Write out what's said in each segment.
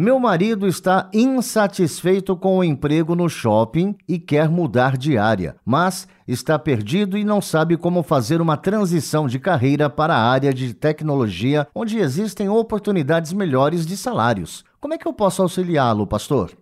Meu marido está insatisfeito com o emprego no shopping e quer mudar de área, mas está perdido e não sabe como fazer uma transição de carreira para a área de tecnologia, onde existem oportunidades melhores de salários. Como é que eu posso auxiliá-lo, pastor?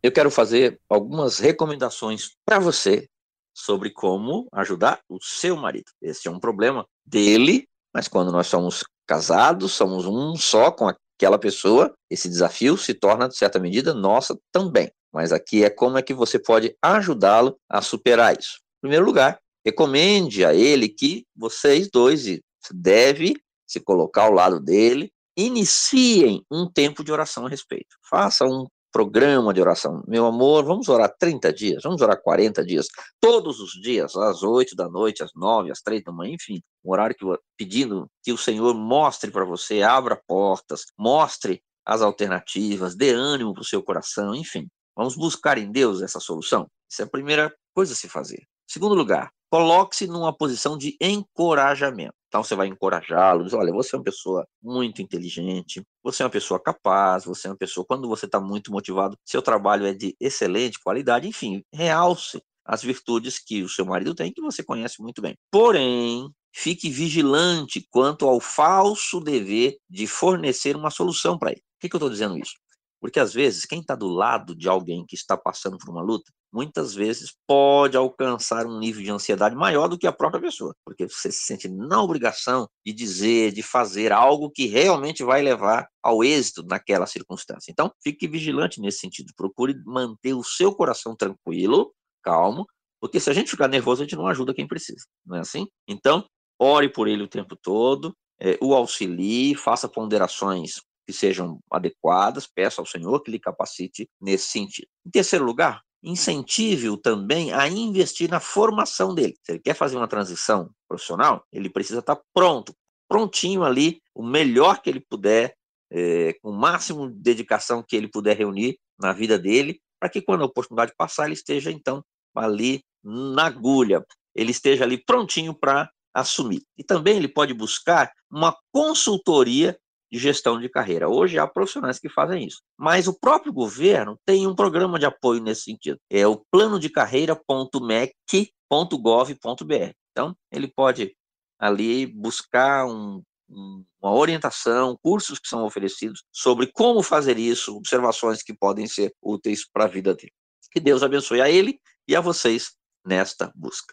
Eu quero fazer algumas recomendações para você sobre como ajudar o seu marido. Esse é um problema dele, mas quando nós somos casados, somos um só com a aquela pessoa, esse desafio se torna, de certa medida, nossa também. Mas aqui é como é que você pode ajudá-lo a superar isso. Em primeiro lugar, recomende a ele que vocês dois deve se colocar ao lado dele, iniciem um tempo de oração a respeito. Faça um programa de oração. Meu amor, vamos orar 30 dias, vamos orar 40 dias, todos os dias, às 8 da noite, às 9, às 3 da manhã, enfim, um horário que pedindo que o Senhor mostre para você, abra portas, mostre as alternativas, dê ânimo para o seu coração, enfim. Vamos buscar em Deus essa solução. Essa é a primeira coisa a se fazer. Segundo lugar, coloque-se numa posição de encorajamento. Então você vai encorajá-lo, diz, olha, você é uma pessoa muito inteligente, você é uma pessoa capaz, você é uma pessoa, quando você está muito motivado, seu trabalho é de excelente qualidade, enfim, realce as virtudes que o seu marido tem, que você conhece muito bem. Porém, fique vigilante quanto ao falso dever de fornecer uma solução para ele. Por que, que eu estou dizendo isso? Porque às vezes, quem está do lado de alguém que está passando por uma luta, muitas vezes pode alcançar um nível de ansiedade maior do que a própria pessoa, porque você se sente na obrigação de dizer, de fazer algo que realmente vai levar ao êxito naquela circunstância. Então, fique vigilante nesse sentido, procure manter o seu coração tranquilo, calmo, porque se a gente ficar nervoso, a gente não ajuda quem precisa, não é assim? Então, ore por ele o tempo todo, é, o auxilie, faça ponderações que sejam adequadas, peça ao Senhor que lhe capacite nesse sentido. Em terceiro lugar, incentive-o também a investir na formação dele. Se ele quer fazer uma transição profissional, ele precisa estar pronto, prontinho ali, o melhor que ele puder, é, com o máximo de dedicação que ele puder reunir na vida dele, para que quando a oportunidade passar, ele esteja então ali na agulha, ele esteja ali prontinho para assumir. E também ele pode buscar uma consultoria de gestão de carreira. Hoje há profissionais que fazem isso. Mas o próprio governo tem um programa de apoio nesse sentido. É o plano de carreira.mec.gov.br. Então, ele pode ali buscar um, um, uma orientação, cursos que são oferecidos sobre como fazer isso, observações que podem ser úteis para a vida dele. Que Deus abençoe a ele e a vocês nesta busca.